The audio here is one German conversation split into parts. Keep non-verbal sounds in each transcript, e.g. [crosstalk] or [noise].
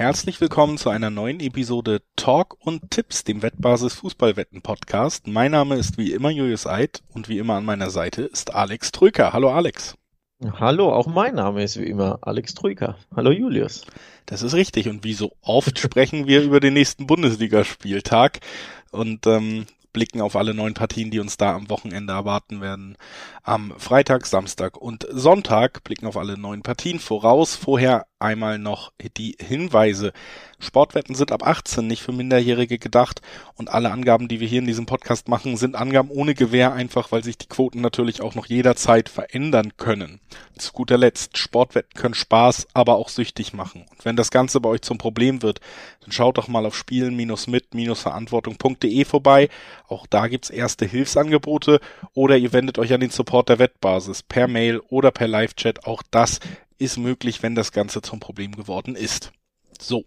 Herzlich willkommen zu einer neuen Episode Talk und Tipps, dem Wettbasis Fußballwetten Podcast. Mein Name ist wie immer Julius Eid und wie immer an meiner Seite ist Alex Trücker. Hallo Alex. Hallo, auch mein Name ist wie immer Alex Trücker. Hallo Julius. Das ist richtig und wie so oft [laughs] sprechen wir über den nächsten Bundesligaspieltag und ähm, blicken auf alle neun Partien, die uns da am Wochenende erwarten werden. Am Freitag, Samstag und Sonntag blicken auf alle neun Partien voraus. Vorher einmal noch die Hinweise. Sportwetten sind ab 18 nicht für Minderjährige gedacht und alle Angaben, die wir hier in diesem Podcast machen, sind Angaben ohne Gewähr, einfach weil sich die Quoten natürlich auch noch jederzeit verändern können. Zu guter Letzt, Sportwetten können Spaß, aber auch süchtig machen. Und wenn das Ganze bei euch zum Problem wird, dann schaut doch mal auf spielen-mit-verantwortung.de vorbei. Auch da gibt's erste Hilfsangebote oder ihr wendet euch an den Support der Wettbasis per Mail oder per Live-Chat. Auch das ist möglich, wenn das Ganze zum Problem geworden ist. So.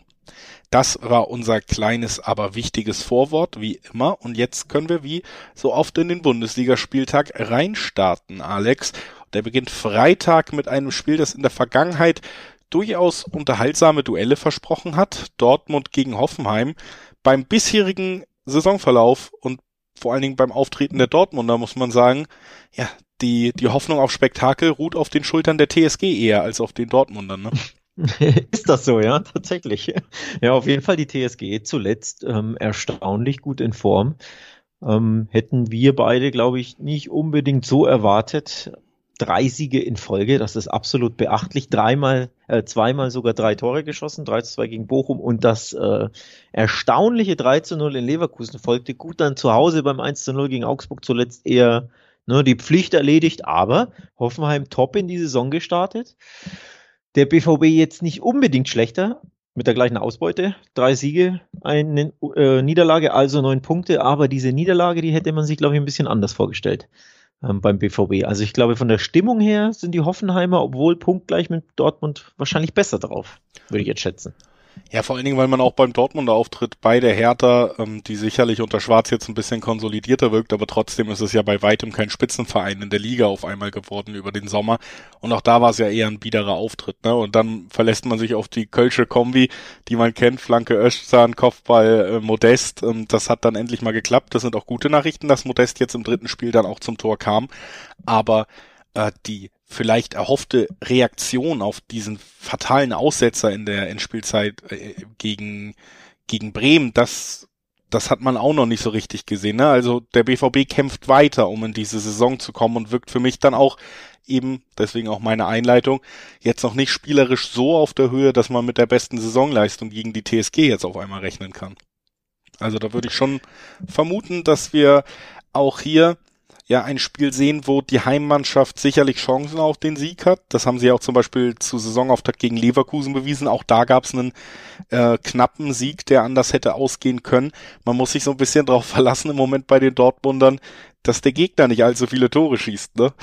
Das war unser kleines, aber wichtiges Vorwort, wie immer. Und jetzt können wir wie so oft in den Bundesligaspieltag reinstarten, Alex. Der beginnt Freitag mit einem Spiel, das in der Vergangenheit durchaus unterhaltsame Duelle versprochen hat. Dortmund gegen Hoffenheim. Beim bisherigen Saisonverlauf und vor allen Dingen beim Auftreten der Dortmunder muss man sagen, ja, die, die Hoffnung auf Spektakel ruht auf den Schultern der TSG eher als auf den Dortmundern, ne? [laughs] Ist das so, ja, tatsächlich. Ja, auf jeden Fall die TSG zuletzt ähm, erstaunlich gut in Form. Ähm, hätten wir beide, glaube ich, nicht unbedingt so erwartet. Drei Siege in Folge, das ist absolut beachtlich. Dreimal, äh, zweimal sogar drei Tore geschossen, 3 zu 2 gegen Bochum und das äh, erstaunliche 3 zu 0 in Leverkusen folgte gut dann zu Hause beim 1 zu 0 gegen Augsburg zuletzt eher ne, die Pflicht erledigt, aber Hoffenheim top in die Saison gestartet. Der BVB jetzt nicht unbedingt schlechter, mit der gleichen Ausbeute. Drei Siege, eine äh, Niederlage, also neun Punkte. Aber diese Niederlage, die hätte man sich, glaube ich, ein bisschen anders vorgestellt ähm, beim BVB. Also ich glaube, von der Stimmung her sind die Hoffenheimer, obwohl punktgleich mit Dortmund, wahrscheinlich besser drauf, würde ich jetzt schätzen. Ja, vor allen Dingen, weil man auch beim Dortmunder Auftritt bei der Hertha, ähm, die sicherlich unter Schwarz jetzt ein bisschen konsolidierter wirkt, aber trotzdem ist es ja bei weitem kein Spitzenverein in der Liga auf einmal geworden über den Sommer. Und auch da war es ja eher ein biederer Auftritt. Ne? Und dann verlässt man sich auf die Kölsche Kombi, die man kennt, Flanke Öschzahn, Kopfball äh, Modest. Ähm, das hat dann endlich mal geklappt. Das sind auch gute Nachrichten, dass Modest jetzt im dritten Spiel dann auch zum Tor kam. Aber äh, die vielleicht erhoffte Reaktion auf diesen fatalen Aussetzer in der Endspielzeit äh, gegen, gegen Bremen, das, das hat man auch noch nicht so richtig gesehen. Ne? Also der BVB kämpft weiter, um in diese Saison zu kommen und wirkt für mich dann auch eben, deswegen auch meine Einleitung, jetzt noch nicht spielerisch so auf der Höhe, dass man mit der besten Saisonleistung gegen die TSG jetzt auf einmal rechnen kann. Also da würde ich schon vermuten, dass wir auch hier ja ein Spiel sehen, wo die Heimmannschaft sicherlich Chancen auf den Sieg hat. Das haben sie auch zum Beispiel zu Saisonauftakt gegen Leverkusen bewiesen. Auch da gab es einen äh, knappen Sieg, der anders hätte ausgehen können. Man muss sich so ein bisschen darauf [laughs] verlassen im Moment bei den Dortmundern, dass der Gegner nicht allzu viele Tore schießt. Ne?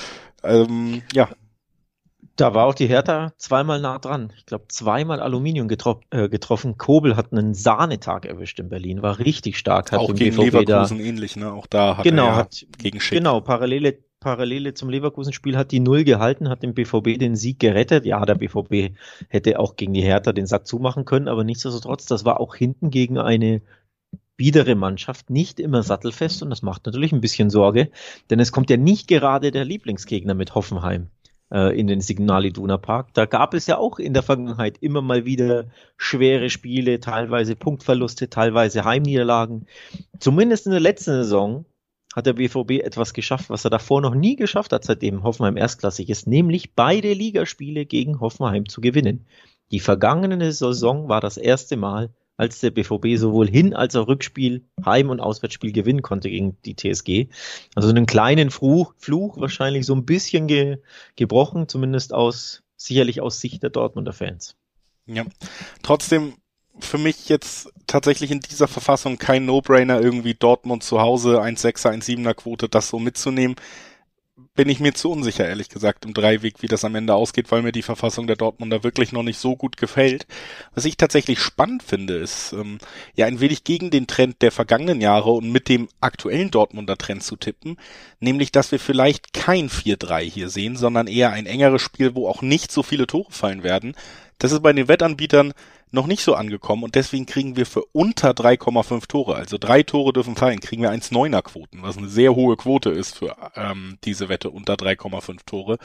Ähm, ja, da war auch die Hertha zweimal nah dran. Ich glaube, zweimal Aluminium getrof äh, getroffen. Kobel hat einen Sahnetag erwischt in Berlin, war richtig stark. Hat auch gegen BVB Leverkusen da, ähnlich, ne? Auch da hat genau, er hat, gegen Schick. Genau, parallele, parallele zum Leverkusen-Spiel hat die Null gehalten, hat dem BVB den Sieg gerettet. Ja, der BVB hätte auch gegen die Hertha den Sack zumachen können, aber nichtsdestotrotz, das war auch hinten gegen eine biedere Mannschaft nicht immer sattelfest und das macht natürlich ein bisschen Sorge, denn es kommt ja nicht gerade der Lieblingsgegner mit Hoffenheim äh, in den Signal Iduna Park. Da gab es ja auch in der Vergangenheit immer mal wieder schwere Spiele, teilweise Punktverluste, teilweise Heimniederlagen. Zumindest in der letzten Saison hat der BVB etwas geschafft, was er davor noch nie geschafft hat, seitdem Hoffenheim erstklassig ist, nämlich beide Ligaspiele gegen Hoffenheim zu gewinnen. Die vergangene Saison war das erste Mal, als der BVB sowohl Hin- als auch Rückspiel, Heim- und Auswärtsspiel gewinnen konnte gegen die TSG. Also einen kleinen Fluch, Fluch wahrscheinlich so ein bisschen ge, gebrochen, zumindest aus, sicherlich aus Sicht der Dortmunder Fans. Ja, trotzdem für mich jetzt tatsächlich in dieser Verfassung kein No-Brainer, irgendwie Dortmund zu Hause 1,6er, 1,7er Quote, das so mitzunehmen bin ich mir zu unsicher, ehrlich gesagt, im Dreiweg, wie das am Ende ausgeht, weil mir die Verfassung der Dortmunder wirklich noch nicht so gut gefällt. Was ich tatsächlich spannend finde, ist ähm, ja ein wenig gegen den Trend der vergangenen Jahre und mit dem aktuellen Dortmunder Trend zu tippen, nämlich dass wir vielleicht kein 4-3 hier sehen, sondern eher ein engeres Spiel, wo auch nicht so viele Tore fallen werden. Das ist bei den Wettanbietern noch nicht so angekommen und deswegen kriegen wir für unter 3,5 Tore, also drei Tore dürfen fallen, kriegen wir 1,9er Quoten, was eine sehr hohe Quote ist für ähm, diese Wette unter 3,5 Tore.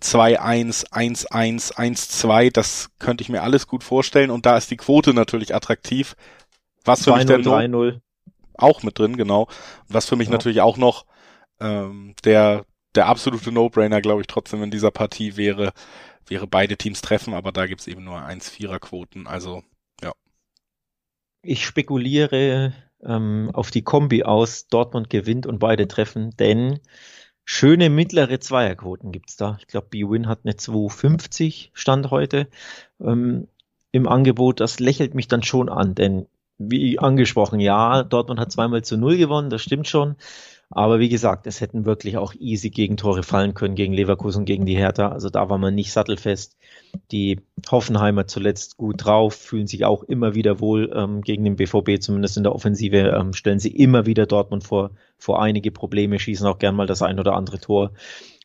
2-1, 1-1, 1-2, das könnte ich mir alles gut vorstellen und da ist die Quote natürlich attraktiv. Was für mich der 3-0 auch mit drin, genau. Was für mich ja. natürlich auch noch ähm, der der absolute No-Brainer, glaube ich, trotzdem in dieser Partie wäre, wäre beide Teams treffen, aber da gibt's eben nur 1-4er-Quoten. Also, ja. Ich spekuliere ähm, auf die Kombi aus, Dortmund gewinnt und beide treffen, denn schöne mittlere Zweierquoten gibt's da. Ich glaube, B-Win hat eine 2,50 Stand heute ähm, im Angebot. Das lächelt mich dann schon an, denn wie angesprochen, ja, Dortmund hat zweimal zu null gewonnen, das stimmt schon. Aber wie gesagt, es hätten wirklich auch easy Gegentore fallen können gegen Leverkusen, gegen die Hertha. Also da war man nicht sattelfest. Die Hoffenheimer zuletzt gut drauf, fühlen sich auch immer wieder wohl ähm, gegen den BVB, zumindest in der Offensive, ähm, stellen sie immer wieder Dortmund vor, vor einige Probleme, schießen auch gern mal das ein oder andere Tor.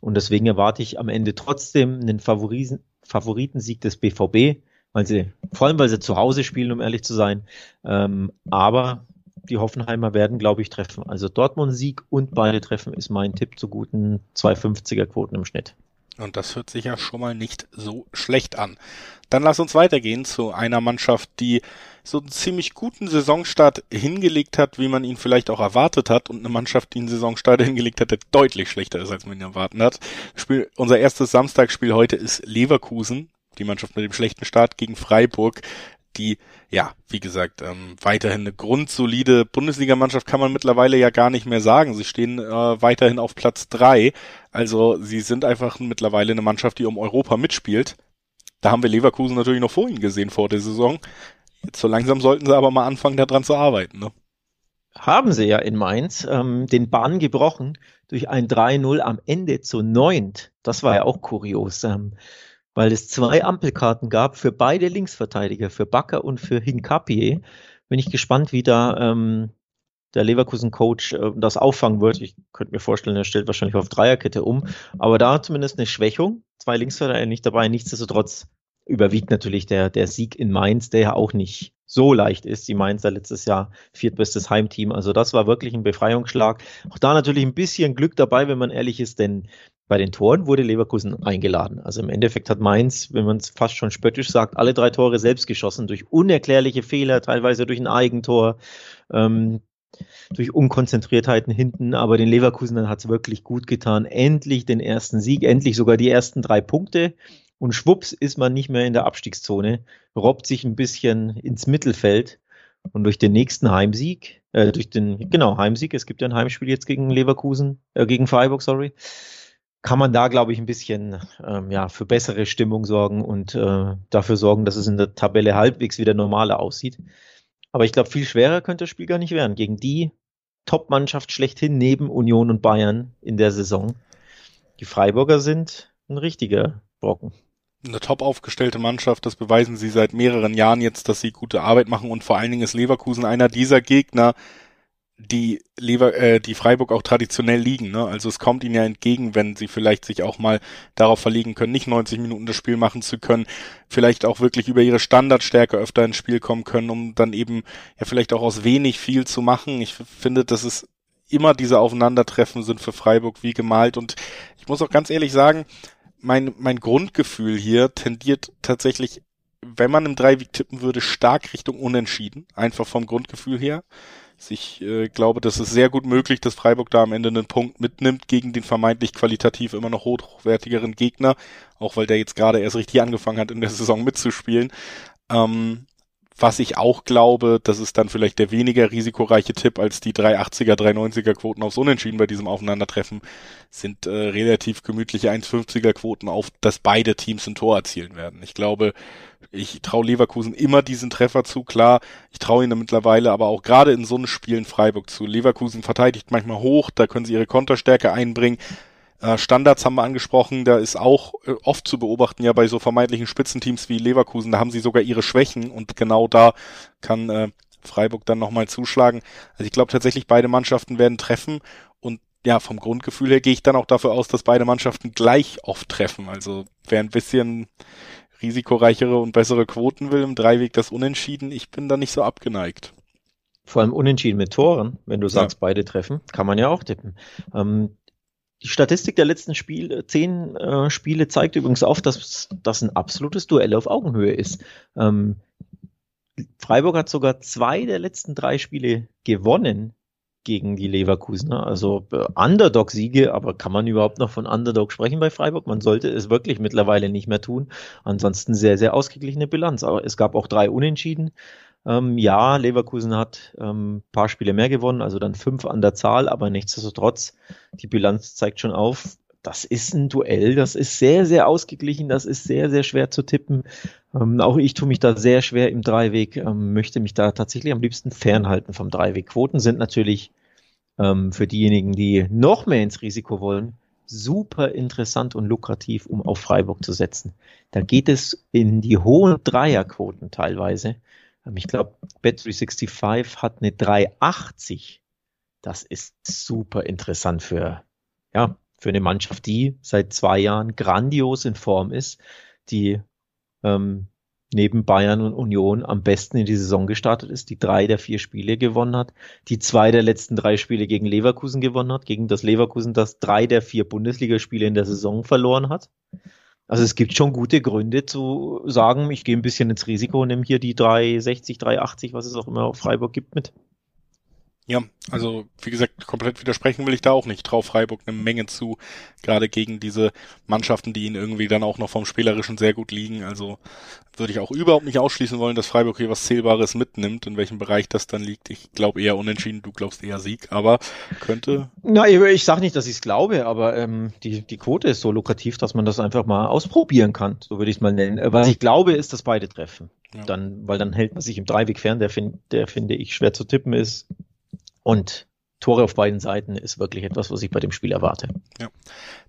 Und deswegen erwarte ich am Ende trotzdem einen Favorisen, Favoritensieg des BVB, weil sie, vor allem weil sie zu Hause spielen, um ehrlich zu sein. Ähm, aber die Hoffenheimer werden, glaube ich, treffen. Also Dortmund-Sieg und beide treffen ist mein Tipp zu guten 250er Quoten im Schnitt. Und das hört sich ja schon mal nicht so schlecht an. Dann lass uns weitergehen zu einer Mannschaft, die so einen ziemlich guten Saisonstart hingelegt hat, wie man ihn vielleicht auch erwartet hat, und eine Mannschaft, die einen Saisonstart hingelegt hat, der deutlich schlechter ist, als man ihn erwartet hat. Spiel, unser erstes Samstagsspiel heute ist Leverkusen, die Mannschaft mit dem schlechten Start gegen Freiburg die, ja, wie gesagt, ähm, weiterhin eine grundsolide Bundesligamannschaft kann man mittlerweile ja gar nicht mehr sagen. Sie stehen äh, weiterhin auf Platz drei. Also sie sind einfach mittlerweile eine Mannschaft, die um Europa mitspielt. Da haben wir Leverkusen natürlich noch vor ihnen gesehen vor der Saison. Jetzt so langsam sollten sie aber mal anfangen, daran zu arbeiten. Ne? Haben sie ja in Mainz ähm, den Bann gebrochen durch ein 3-0 am Ende zu neunt. Das war ja auch kurios. Ähm, weil es zwei Ampelkarten gab für beide Linksverteidiger, für Bakker und für Hinkapie. Bin ich gespannt, wie da ähm, der Leverkusen-Coach äh, das auffangen wird. Ich könnte mir vorstellen, er stellt wahrscheinlich auf Dreierkette um. Aber da zumindest eine Schwächung. Zwei Linksverteidiger nicht dabei. Nichtsdestotrotz überwiegt natürlich der, der Sieg in Mainz, der ja auch nicht so leicht ist. Die Mainzer letztes Jahr viertbestes Heimteam. Also das war wirklich ein Befreiungsschlag. Auch da natürlich ein bisschen Glück dabei, wenn man ehrlich ist, denn bei den Toren wurde Leverkusen eingeladen. Also im Endeffekt hat Mainz, wenn man es fast schon spöttisch sagt, alle drei Tore selbst geschossen durch unerklärliche Fehler, teilweise durch ein Eigentor, ähm, durch Unkonzentriertheiten hinten. Aber den Leverkusen hat es wirklich gut getan. Endlich den ersten Sieg, endlich sogar die ersten drei Punkte. Und schwupps ist man nicht mehr in der Abstiegszone, robbt sich ein bisschen ins Mittelfeld. Und durch den nächsten Heimsieg, äh, durch den, genau, Heimsieg, es gibt ja ein Heimspiel jetzt gegen Leverkusen, äh, gegen Freiburg, sorry, kann man da, glaube ich, ein bisschen ähm, ja, für bessere Stimmung sorgen und äh, dafür sorgen, dass es in der Tabelle halbwegs wieder normaler aussieht. Aber ich glaube, viel schwerer könnte das Spiel gar nicht werden. Gegen die Top-Mannschaft schlechthin neben Union und Bayern in der Saison. Die Freiburger sind ein richtiger Brocken. Eine top aufgestellte Mannschaft, das beweisen sie seit mehreren Jahren jetzt, dass sie gute Arbeit machen und vor allen Dingen ist Leverkusen einer dieser Gegner, die Lever äh, die Freiburg auch traditionell liegen. Ne? Also es kommt ihnen ja entgegen, wenn sie vielleicht sich auch mal darauf verlegen können, nicht 90 Minuten das Spiel machen zu können, vielleicht auch wirklich über ihre Standardstärke öfter ins Spiel kommen können, um dann eben ja vielleicht auch aus wenig viel zu machen. Ich finde, dass es immer diese Aufeinandertreffen sind für Freiburg wie gemalt und ich muss auch ganz ehrlich sagen, mein, mein Grundgefühl hier tendiert tatsächlich, wenn man im Dreiweg tippen würde, stark Richtung Unentschieden, einfach vom Grundgefühl her. Ich äh, glaube, das ist sehr gut möglich, dass Freiburg da am Ende einen Punkt mitnimmt gegen den vermeintlich qualitativ immer noch hochwertigeren Gegner, auch weil der jetzt gerade erst richtig angefangen hat, in der Saison mitzuspielen. Ähm, was ich auch glaube, das ist dann vielleicht der weniger risikoreiche Tipp als die 380er, 390er Quoten aufs Unentschieden bei diesem Aufeinandertreffen, sind äh, relativ gemütliche 150er Quoten auf, dass beide Teams ein Tor erzielen werden. Ich glaube, ich traue Leverkusen immer diesen Treffer zu, klar. Ich traue ihnen mittlerweile aber auch gerade in so einem Spiel in Freiburg zu. Leverkusen verteidigt manchmal hoch, da können sie ihre Konterstärke einbringen. Äh, Standards haben wir angesprochen, da ist auch äh, oft zu beobachten, ja bei so vermeintlichen Spitzenteams wie Leverkusen, da haben sie sogar ihre Schwächen und genau da kann äh, Freiburg dann nochmal zuschlagen. Also ich glaube tatsächlich, beide Mannschaften werden treffen und ja, vom Grundgefühl her gehe ich dann auch dafür aus, dass beide Mannschaften gleich oft treffen. Also wer ein bisschen risikoreichere und bessere Quoten will, im Dreiweg das Unentschieden, ich bin da nicht so abgeneigt. Vor allem Unentschieden mit Toren, wenn du sagst, ja. beide treffen, kann man ja auch tippen. Ähm, die Statistik der letzten Spiel, zehn äh, Spiele zeigt übrigens auf, dass das ein absolutes Duell auf Augenhöhe ist. Ähm, Freiburg hat sogar zwei der letzten drei Spiele gewonnen gegen die Leverkusener. Also äh, Underdog-Siege, aber kann man überhaupt noch von Underdog sprechen bei Freiburg? Man sollte es wirklich mittlerweile nicht mehr tun. Ansonsten sehr, sehr ausgeglichene Bilanz. Aber es gab auch drei Unentschieden. Ähm, ja, Leverkusen hat ähm, paar Spiele mehr gewonnen, also dann fünf an der Zahl, aber nichtsdestotrotz, die Bilanz zeigt schon auf, das ist ein Duell, das ist sehr, sehr ausgeglichen, das ist sehr, sehr schwer zu tippen. Ähm, auch ich tue mich da sehr schwer im Dreiweg, ähm, möchte mich da tatsächlich am liebsten fernhalten vom Dreiweg. Quoten sind natürlich ähm, für diejenigen, die noch mehr ins Risiko wollen, super interessant und lukrativ, um auf Freiburg zu setzen. Da geht es in die hohen Dreierquoten teilweise. Ähm, ich glaube, Bet365 hat eine 380. Das ist super interessant für, ja, für eine Mannschaft, die seit zwei Jahren grandios in Form ist, die ähm, neben Bayern und Union am besten in die Saison gestartet ist, die drei der vier Spiele gewonnen hat, die zwei der letzten drei Spiele gegen Leverkusen gewonnen hat, gegen das Leverkusen, das drei der vier Bundesligaspiele in der Saison verloren hat. Also es gibt schon gute Gründe zu sagen, ich gehe ein bisschen ins Risiko und nehme hier die 360, 380, was es auch immer auf Freiburg gibt mit. Ja, also wie gesagt, komplett widersprechen will ich da auch nicht. Trau Freiburg eine Menge zu, gerade gegen diese Mannschaften, die ihnen irgendwie dann auch noch vom Spielerischen sehr gut liegen. Also würde ich auch überhaupt nicht ausschließen wollen, dass Freiburg hier was Zählbares mitnimmt, in welchem Bereich das dann liegt. Ich glaube eher unentschieden, du glaubst eher Sieg, aber könnte. Na, ich sage nicht, dass ich es glaube, aber ähm, die, die Quote ist so lukrativ, dass man das einfach mal ausprobieren kann, so würde ich es mal nennen. Was ich glaube, ist, dass beide treffen. Ja. Dann, weil dann hält man sich im Dreiweg fern, der, find, der finde ich schwer zu tippen ist und Tore auf beiden Seiten ist wirklich etwas, was ich bei dem Spiel erwarte. Ja.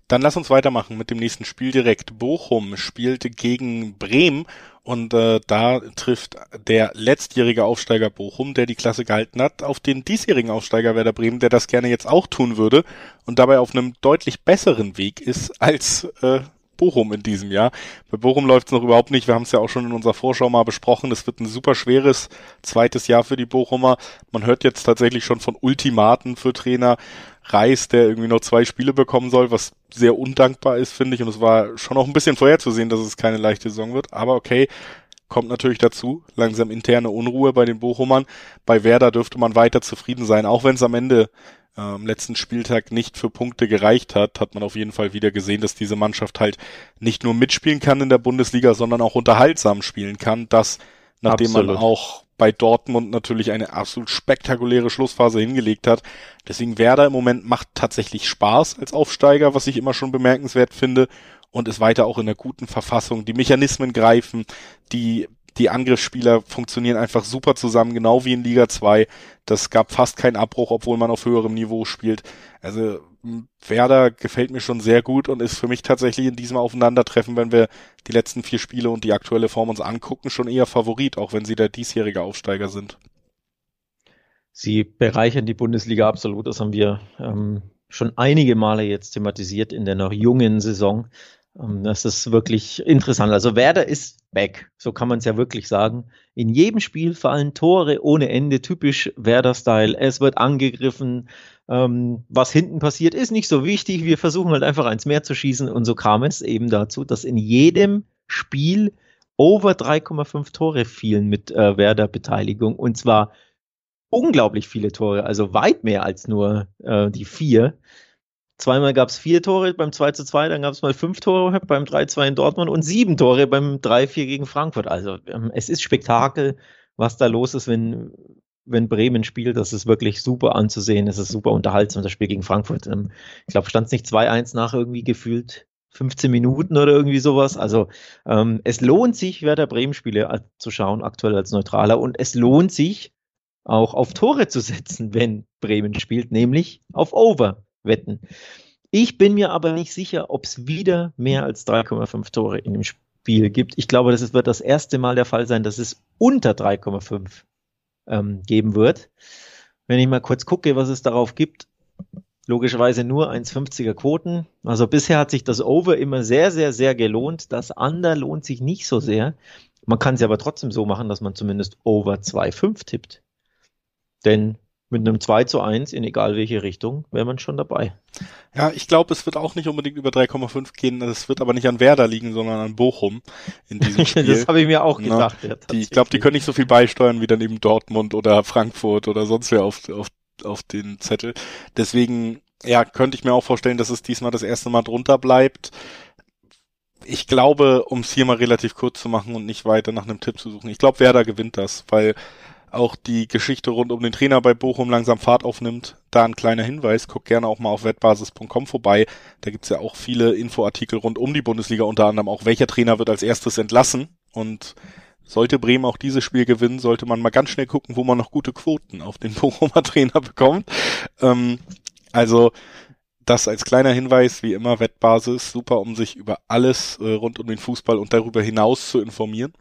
Dann lass uns weitermachen mit dem nächsten Spiel direkt. Bochum spielte gegen Bremen und äh, da trifft der letztjährige Aufsteiger Bochum, der die Klasse gehalten hat, auf den diesjährigen Aufsteiger Werder Bremen, der das gerne jetzt auch tun würde und dabei auf einem deutlich besseren Weg ist als äh, Bochum in diesem Jahr. Bei Bochum läuft es noch überhaupt nicht. Wir haben es ja auch schon in unserer Vorschau mal besprochen. Es wird ein super schweres zweites Jahr für die Bochumer. Man hört jetzt tatsächlich schon von Ultimaten für Trainer Reis, der irgendwie noch zwei Spiele bekommen soll, was sehr undankbar ist, finde ich. Und es war schon auch ein bisschen vorherzusehen, dass es keine leichte Saison wird. Aber okay, kommt natürlich dazu. Langsam interne Unruhe bei den Bochumern. Bei Werder dürfte man weiter zufrieden sein, auch wenn es am Ende äh, am letzten Spieltag nicht für Punkte gereicht hat, hat man auf jeden Fall wieder gesehen, dass diese Mannschaft halt nicht nur mitspielen kann in der Bundesliga, sondern auch unterhaltsam spielen kann. Das, nachdem Absolut. man auch bei Dortmund natürlich eine absolut spektakuläre Schlussphase hingelegt hat. Deswegen Werder im Moment macht tatsächlich Spaß als Aufsteiger, was ich immer schon bemerkenswert finde und ist weiter auch in einer guten Verfassung. Die Mechanismen greifen, die die Angriffsspieler funktionieren einfach super zusammen, genau wie in Liga 2. Das gab fast keinen Abbruch, obwohl man auf höherem Niveau spielt. Also Werder gefällt mir schon sehr gut und ist für mich tatsächlich in diesem Aufeinandertreffen, wenn wir die letzten vier Spiele und die aktuelle Form uns angucken, schon eher Favorit, auch wenn sie der diesjährige Aufsteiger sind. Sie bereichern die Bundesliga absolut. Das haben wir ähm, schon einige Male jetzt thematisiert in der noch jungen Saison. Ähm, das ist wirklich interessant. Also Werder ist back, so kann man es ja wirklich sagen. In jedem Spiel fallen Tore ohne Ende, typisch Werder-Style. Es wird angegriffen. Ähm, was hinten passiert, ist nicht so wichtig. Wir versuchen halt einfach eins mehr zu schießen. Und so kam es eben dazu, dass in jedem Spiel over 3,5 Tore fielen mit äh, Werder-Beteiligung. Und zwar unglaublich viele Tore, also weit mehr als nur äh, die vier. Zweimal gab es vier Tore beim 2 zu 2, dann gab es mal fünf Tore beim 3-2 in Dortmund und sieben Tore beim 3-4 gegen Frankfurt. Also ähm, es ist Spektakel, was da los ist, wenn, wenn Bremen spielt. Das ist wirklich super anzusehen. Es ist super unterhaltsam, das Spiel gegen Frankfurt. Ähm, ich glaube, stand es nicht 2-1 nach irgendwie gefühlt 15 Minuten oder irgendwie sowas. Also ähm, es lohnt sich, Werder Bremen-Spiele zu schauen, aktuell als Neutraler. Und es lohnt sich, auch auf Tore zu setzen, [laughs] wenn Bremen spielt, nämlich auf Over wetten. Ich bin mir aber nicht sicher, ob es wieder mehr als 3,5 Tore in dem Spiel gibt. Ich glaube, das wird das erste Mal der Fall sein, dass es unter 3,5 ähm, geben wird. Wenn ich mal kurz gucke, was es darauf gibt. logischerweise nur 1,50er Quoten. Also bisher hat sich das Over immer sehr, sehr, sehr gelohnt. Das Under lohnt sich nicht so sehr. Man kann es aber trotzdem so machen, dass man zumindest Over 2,5 tippt. Denn mit einem 2 zu 1 in egal welche Richtung wäre man schon dabei. Ja, ich glaube, es wird auch nicht unbedingt über 3,5 gehen. Es wird aber nicht an Werder liegen, sondern an Bochum in diesem [laughs] Spiel. das habe ich mir auch gedacht. Ja, die, ich glaube, die können nicht so viel beisteuern wie dann eben Dortmund oder Frankfurt oder sonst wer auf, auf, auf den Zettel. Deswegen, ja, könnte ich mir auch vorstellen, dass es diesmal das erste Mal drunter bleibt. Ich glaube, um es hier mal relativ kurz zu machen und nicht weiter nach einem Tipp zu suchen, ich glaube, Werder gewinnt das, weil auch die Geschichte rund um den Trainer bei Bochum langsam Fahrt aufnimmt. Da ein kleiner Hinweis, guck gerne auch mal auf wettbasis.com vorbei. Da gibt's ja auch viele Infoartikel rund um die Bundesliga, unter anderem auch, welcher Trainer wird als erstes entlassen. Und sollte Bremen auch dieses Spiel gewinnen, sollte man mal ganz schnell gucken, wo man noch gute Quoten auf den [laughs] Bochumer Trainer bekommt. Ähm, also das als kleiner Hinweis, wie immer, Wettbasis, super, um sich über alles äh, rund um den Fußball und darüber hinaus zu informieren.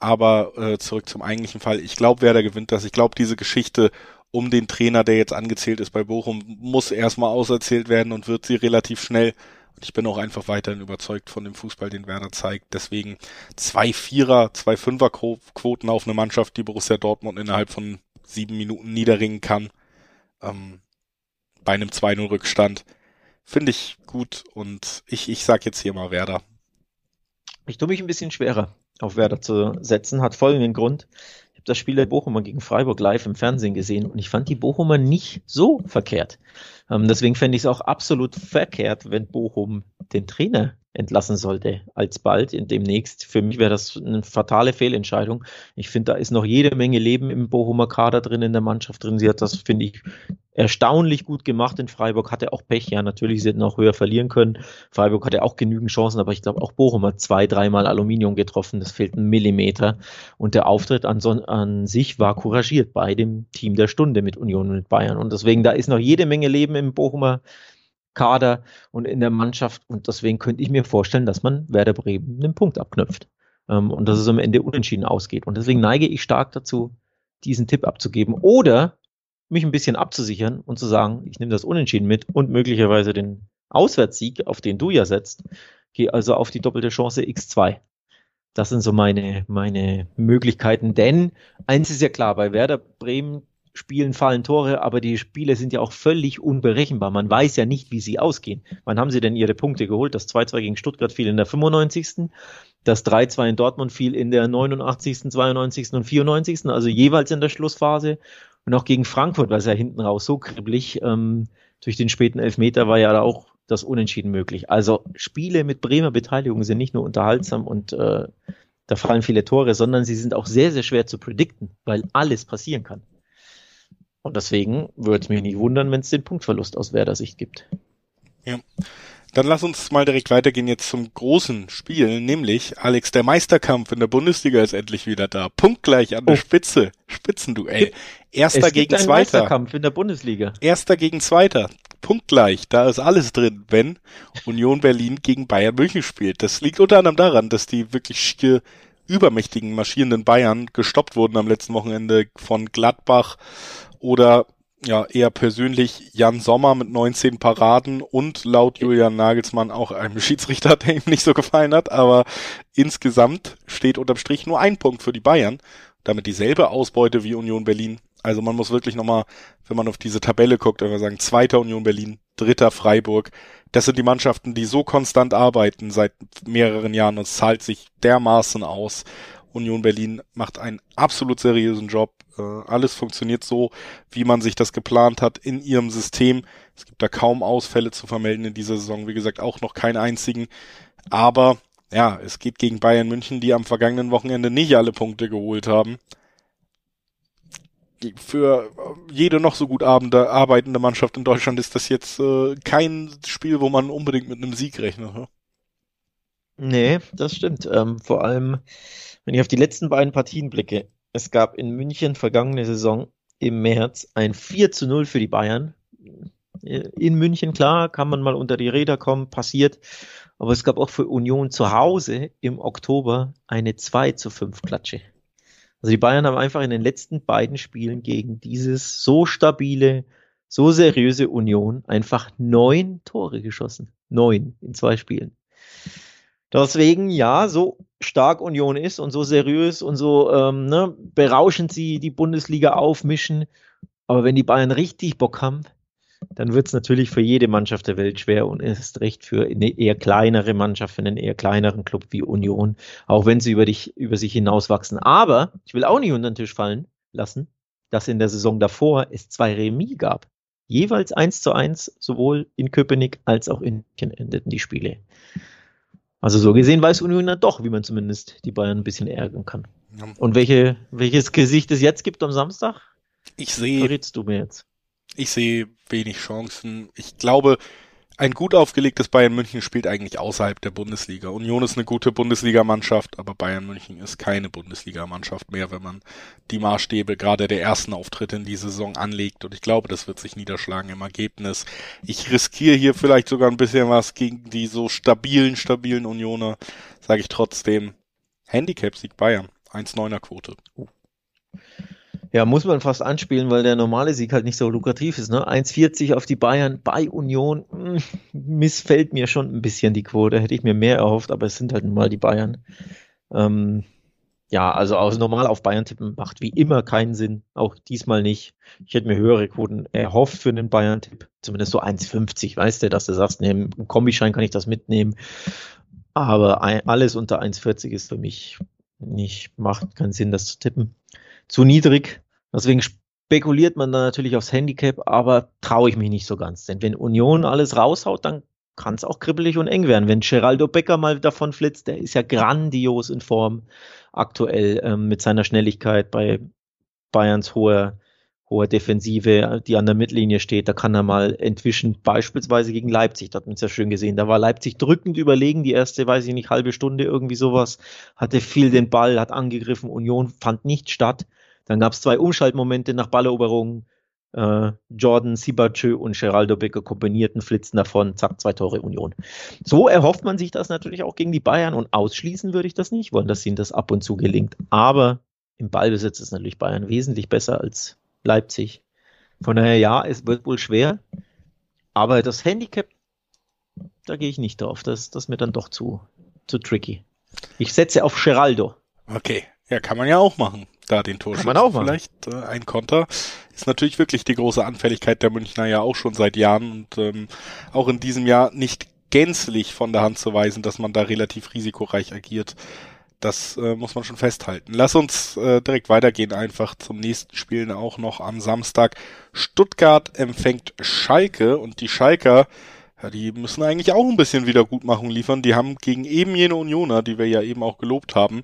Aber äh, zurück zum eigentlichen Fall. Ich glaube, wer da gewinnt das. Ich glaube, diese Geschichte um den Trainer, der jetzt angezählt ist bei Bochum, muss erstmal auserzählt werden und wird sie relativ schnell. Und ich bin auch einfach weiterhin überzeugt von dem Fußball, den Werder zeigt. Deswegen zwei Vierer, zwei Fünfer Quoten auf eine Mannschaft, die Borussia Dortmund innerhalb von sieben Minuten niederringen kann. Ähm, bei einem 2-0 Rückstand. Finde ich gut und ich, ich sag jetzt hier mal Werder. Ich tue mich ein bisschen schwerer auf Werder zu setzen, hat folgenden Grund. Ich habe das Spiel der Bochumer gegen Freiburg live im Fernsehen gesehen und ich fand die Bochumer nicht so verkehrt. Ähm, deswegen fände ich es auch absolut verkehrt, wenn Bochum den Trainer entlassen sollte alsbald in demnächst. Für mich wäre das eine fatale Fehlentscheidung. Ich finde, da ist noch jede Menge Leben im Bochumer Kader drin, in der Mannschaft drin. Sie hat das, finde ich, erstaunlich gut gemacht in Freiburg, hatte auch Pech, ja, natürlich, sie hätten auch höher verlieren können. Freiburg hatte auch genügend Chancen, aber ich glaube auch Bochum hat zwei, dreimal Aluminium getroffen, das fehlt ein Millimeter. Und der Auftritt an, an sich war couragiert bei dem Team der Stunde mit Union und Bayern. Und deswegen, da ist noch jede Menge Leben im Bochumer Kader und in der Mannschaft. Und deswegen könnte ich mir vorstellen, dass man Werder Bremen einen Punkt abknüpft. Ähm, und dass es am Ende unentschieden ausgeht. Und deswegen neige ich stark dazu, diesen Tipp abzugeben. Oder mich ein bisschen abzusichern und zu sagen, ich nehme das Unentschieden mit und möglicherweise den Auswärtssieg, auf den du ja setzt. Gehe also auf die doppelte Chance X2. Das sind so meine, meine Möglichkeiten. Denn eins ist ja klar, bei Werder Bremen Spielen fallen Tore, aber die Spiele sind ja auch völlig unberechenbar. Man weiß ja nicht, wie sie ausgehen. Wann haben sie denn ihre Punkte geholt? Das 2-2 gegen Stuttgart fiel in der 95. Das 3-2 in Dortmund fiel in der 89., 92. und 94. Also jeweils in der Schlussphase. Und auch gegen Frankfurt war es ja hinten raus so kribbelig. Ähm, durch den späten Elfmeter war ja da auch das Unentschieden möglich. Also Spiele mit Bremer Beteiligung sind nicht nur unterhaltsam und äh, da fallen viele Tore, sondern sie sind auch sehr, sehr schwer zu predikten, weil alles passieren kann. Und deswegen würde es mich nicht wundern, wenn es den Punktverlust aus Werder Sicht gibt. Ja. Dann lass uns mal direkt weitergehen jetzt zum großen Spiel, nämlich Alex, der Meisterkampf in der Bundesliga ist endlich wieder da. Punktgleich an der oh. Spitze. Spitzenduell. Erster es gegen Zweiter. Meisterkampf in der Bundesliga. Erster gegen Zweiter. Punktgleich. Da ist alles drin, wenn Union Berlin gegen Bayern München spielt. Das liegt unter anderem daran, dass die wirklich übermächtigen marschierenden Bayern gestoppt wurden am letzten Wochenende von Gladbach oder ja eher persönlich Jan Sommer mit 19 Paraden und laut Julian Nagelsmann auch einem [laughs] Schiedsrichter, der ihm nicht so gefallen hat, aber insgesamt steht unterm Strich nur ein Punkt für die Bayern, damit dieselbe Ausbeute wie Union Berlin. Also man muss wirklich nochmal, wenn man auf diese Tabelle guckt, einfach sagen, zweiter Union Berlin, dritter Freiburg. Das sind die Mannschaften, die so konstant arbeiten seit mehreren Jahren und es zahlt sich dermaßen aus. Union Berlin macht einen absolut seriösen Job. Äh, alles funktioniert so, wie man sich das geplant hat in ihrem System. Es gibt da kaum Ausfälle zu vermelden in dieser Saison. Wie gesagt, auch noch keinen einzigen. Aber ja, es geht gegen Bayern München, die am vergangenen Wochenende nicht alle Punkte geholt haben. Für jede noch so gut arbeitende Mannschaft in Deutschland ist das jetzt äh, kein Spiel, wo man unbedingt mit einem Sieg rechnet. Ne? Nee, das stimmt. Ähm, vor allem wenn ich auf die letzten beiden Partien blicke, es gab in München vergangene Saison im März ein 4 zu 0 für die Bayern. In München, klar, kann man mal unter die Räder kommen, passiert. Aber es gab auch für Union zu Hause im Oktober eine 2 zu 5 Klatsche. Also die Bayern haben einfach in den letzten beiden Spielen gegen dieses so stabile, so seriöse Union einfach neun Tore geschossen. Neun in zwei Spielen. Deswegen, ja, so stark Union ist und so seriös und so ähm, ne, berauschend sie die Bundesliga aufmischen. Aber wenn die Bayern richtig Bock haben, dann wird es natürlich für jede Mannschaft der Welt schwer und ist recht für eine eher kleinere Mannschaft, für einen eher kleineren Club wie Union, auch wenn sie über, dich, über sich hinauswachsen. Aber ich will auch nicht unter den Tisch fallen lassen, dass in der Saison davor es zwei Remis gab. Jeweils eins zu eins, sowohl in Köpenick als auch in München endeten die Spiele. Also so gesehen weiß Union dann doch, wie man zumindest die Bayern ein bisschen ärgern kann. Ja. Und welche, welches Gesicht es jetzt gibt am Samstag? Ich sehe. Verrätst du mir jetzt? Ich sehe wenig Chancen. Ich glaube, ein gut aufgelegtes Bayern München spielt eigentlich außerhalb der Bundesliga. Union ist eine gute Bundesligamannschaft, aber Bayern München ist keine Bundesligamannschaft mehr, wenn man die Maßstäbe gerade der ersten Auftritte in die Saison anlegt. Und ich glaube, das wird sich niederschlagen im Ergebnis. Ich riskiere hier vielleicht sogar ein bisschen was gegen die so stabilen, stabilen Unioner. Sage ich trotzdem. Handicap-Sieg Bayern. 1,9er Quote. Uh. Ja, muss man fast anspielen, weil der normale Sieg halt nicht so lukrativ ist. Ne? 1,40 auf die Bayern bei Union mh, hm, missfällt mir schon ein bisschen die Quote. Hätte ich mir mehr erhofft, aber es sind halt nun mal die Bayern. Ähm, ja, also aus normal auf Bayern tippen macht wie immer keinen Sinn. Auch diesmal nicht. Ich hätte mir höhere Quoten erhofft für einen Bayern-Tipp. Zumindest so 1,50, weißt du, dass du sagst, ne, im Kombischein kann ich das mitnehmen. Aber alles unter 1,40 ist für mich nicht, macht keinen Sinn, das zu tippen zu niedrig. Deswegen spekuliert man dann natürlich aufs Handicap, aber traue ich mich nicht so ganz. Denn wenn Union alles raushaut, dann kann es auch kribbelig und eng werden. Wenn Geraldo Becker mal davon flitzt, der ist ja grandios in Form aktuell ähm, mit seiner Schnelligkeit bei Bayerns hoher, hoher Defensive, die an der Mittellinie steht. Da kann er mal entwischen, beispielsweise gegen Leipzig. Das hat man es ja schön gesehen. Da war Leipzig drückend überlegen, die erste, weiß ich nicht, halbe Stunde irgendwie sowas. Hatte viel den Ball, hat angegriffen. Union fand nicht statt. Dann gab es zwei Umschaltmomente nach Balleroberung. Äh, Jordan, Sibachö und Geraldo Becker kombinierten Flitzen davon, zack, zwei Tore Union. So erhofft man sich das natürlich auch gegen die Bayern und ausschließen würde ich das nicht wollen, dass ihnen das ab und zu gelingt. Aber im Ballbesitz ist natürlich Bayern wesentlich besser als Leipzig. Von daher, ja, es wird wohl schwer. Aber das Handicap, da gehe ich nicht drauf. Das, das ist mir dann doch zu, zu tricky. Ich setze auf Geraldo. Okay, ja, kann man ja auch machen da den Torschützen. Vielleicht äh, ein Konter. Ist natürlich wirklich die große Anfälligkeit der Münchner ja auch schon seit Jahren und ähm, auch in diesem Jahr nicht gänzlich von der Hand zu weisen, dass man da relativ risikoreich agiert. Das äh, muss man schon festhalten. Lass uns äh, direkt weitergehen, einfach zum nächsten Spielen auch noch am Samstag. Stuttgart empfängt Schalke und die Schalker, ja, die müssen eigentlich auch ein bisschen Wiedergutmachung liefern. Die haben gegen eben jene Unioner, die wir ja eben auch gelobt haben,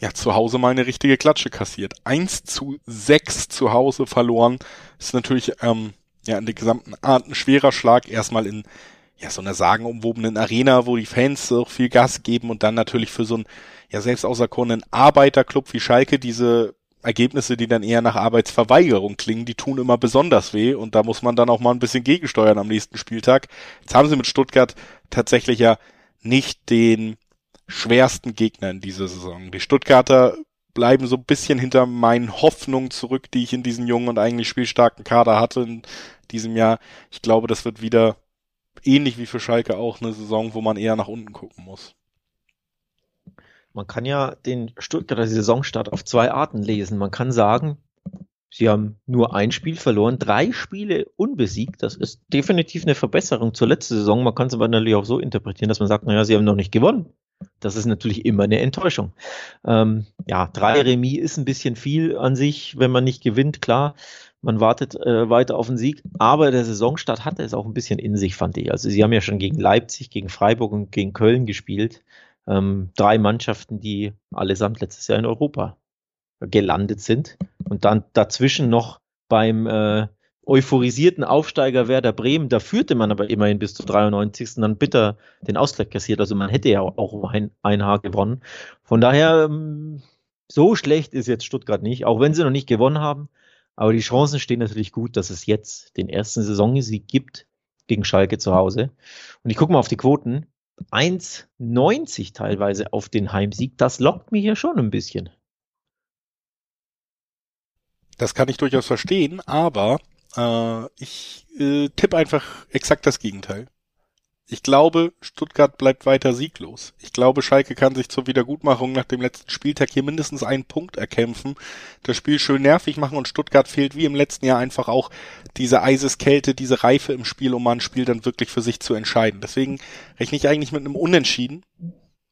ja, zu Hause mal eine richtige Klatsche kassiert. Eins zu sechs zu Hause verloren. Ist natürlich ähm, ja in der gesamten Art ein schwerer Schlag. Erstmal in ja so einer sagenumwobenen Arena, wo die Fans auch viel Gas geben und dann natürlich für so einen ja selbst auserkorenen Arbeiterclub wie Schalke diese Ergebnisse, die dann eher nach Arbeitsverweigerung klingen, die tun immer besonders weh und da muss man dann auch mal ein bisschen gegensteuern am nächsten Spieltag. Jetzt haben sie mit Stuttgart tatsächlich ja nicht den schwersten Gegner in dieser Saison. Die Stuttgarter bleiben so ein bisschen hinter meinen Hoffnungen zurück, die ich in diesen jungen und eigentlich spielstarken Kader hatte in diesem Jahr. Ich glaube, das wird wieder ähnlich wie für Schalke auch eine Saison, wo man eher nach unten gucken muss. Man kann ja den Stuttgarter Saisonstart auf zwei Arten lesen. Man kann sagen, sie haben nur ein Spiel verloren, drei Spiele unbesiegt. Das ist definitiv eine Verbesserung zur letzten Saison. Man kann es aber natürlich auch so interpretieren, dass man sagt, naja, sie haben noch nicht gewonnen. Das ist natürlich immer eine Enttäuschung. Ähm, ja, drei Remis ist ein bisschen viel an sich, wenn man nicht gewinnt, klar. Man wartet äh, weiter auf den Sieg, aber der Saisonstart hatte es auch ein bisschen in sich, fand ich. Also sie haben ja schon gegen Leipzig, gegen Freiburg und gegen Köln gespielt. Ähm, drei Mannschaften, die allesamt letztes Jahr in Europa gelandet sind. Und dann dazwischen noch beim äh, euphorisierten Aufsteiger Werder Bremen, da führte man aber immerhin bis zu 93. dann bitter den Ausgleich kassiert. Also man hätte ja auch ein, ein Haar gewonnen. Von daher, ähm, so schlecht ist jetzt Stuttgart nicht, auch wenn sie noch nicht gewonnen haben. Aber die Chancen stehen natürlich gut, dass es jetzt den ersten Saisonsieg gibt gegen Schalke zu Hause. Und ich gucke mal auf die Quoten. 1,90 teilweise auf den Heimsieg. Das lockt mich hier schon ein bisschen. Das kann ich durchaus verstehen, aber Äh, ich äh, tippe einfach exakt das Gegenteil. Ich glaube, Stuttgart bleibt weiter sieglos. Ich glaube, Schalke kann sich zur Wiedergutmachung nach dem letzten Spieltag hier mindestens einen Punkt erkämpfen, das Spiel schön nervig machen und Stuttgart fehlt wie im letzten Jahr einfach auch diese Eiseskälte, diese Reife im Spiel, um mal ein Spiel dann wirklich für sich zu entscheiden. Deswegen rechne ich eigentlich mit einem Unentschieden.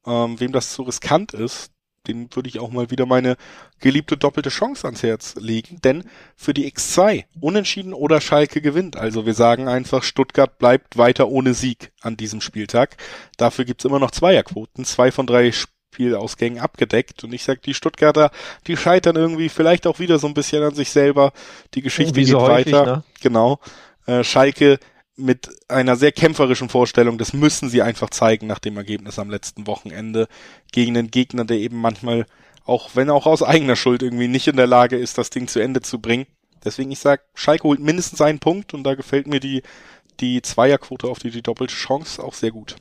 Ähm, wem das zu riskant ist, den würde ich auch mal wieder meine geliebte doppelte Chance ans Herz legen. Denn für die X2 unentschieden oder Schalke gewinnt. Also wir sagen einfach, Stuttgart bleibt weiter ohne Sieg an diesem Spieltag. Dafür gibt's immer noch Zweierquoten. Zwei von drei Spielausgängen abgedeckt. Und ich sag, die Stuttgarter, die scheitern irgendwie vielleicht auch wieder so ein bisschen an sich selber. Die Geschichte Wie geht so häufig, weiter. Ne? Genau. Äh, Schalke mit einer sehr kämpferischen Vorstellung, das müssen sie einfach zeigen nach dem Ergebnis am letzten Wochenende gegen einen Gegner, der eben manchmal, auch wenn auch aus eigener Schuld irgendwie nicht in der Lage ist, das Ding zu Ende zu bringen. Deswegen ich sag, Schalke holt mindestens einen Punkt und da gefällt mir die, die Zweierquote auf die, die doppelte Chance auch sehr gut.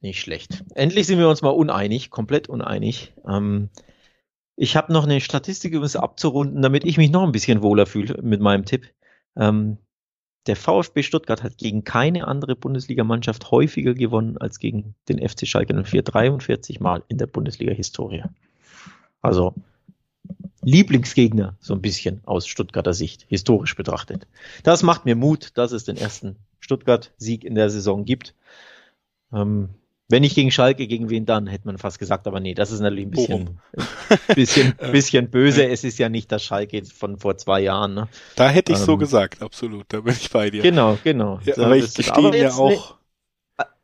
Nicht schlecht. Endlich sind wir uns mal uneinig, komplett uneinig. Ähm, ich habe noch eine Statistik, um es abzurunden, damit ich mich noch ein bisschen wohler fühle mit meinem Tipp. Ähm, der VfB Stuttgart hat gegen keine andere Bundesligamannschaft häufiger gewonnen als gegen den FC Schalke 04 43 Mal in der Bundesliga-Historie. Also Lieblingsgegner, so ein bisschen aus Stuttgarter Sicht, historisch betrachtet. Das macht mir Mut, dass es den ersten Stuttgart-Sieg in der Saison gibt. Ähm, wenn nicht gegen Schalke, gegen wen dann, hätte man fast gesagt. Aber nee, das ist natürlich ein bisschen, bisschen, [laughs] bisschen böse. Es ist ja nicht das Schalke von vor zwei Jahren. Ne? Da hätte ich ähm, so gesagt, absolut. Da bin ich bei dir. Genau, genau. Ja, aber ich stehe ja auch.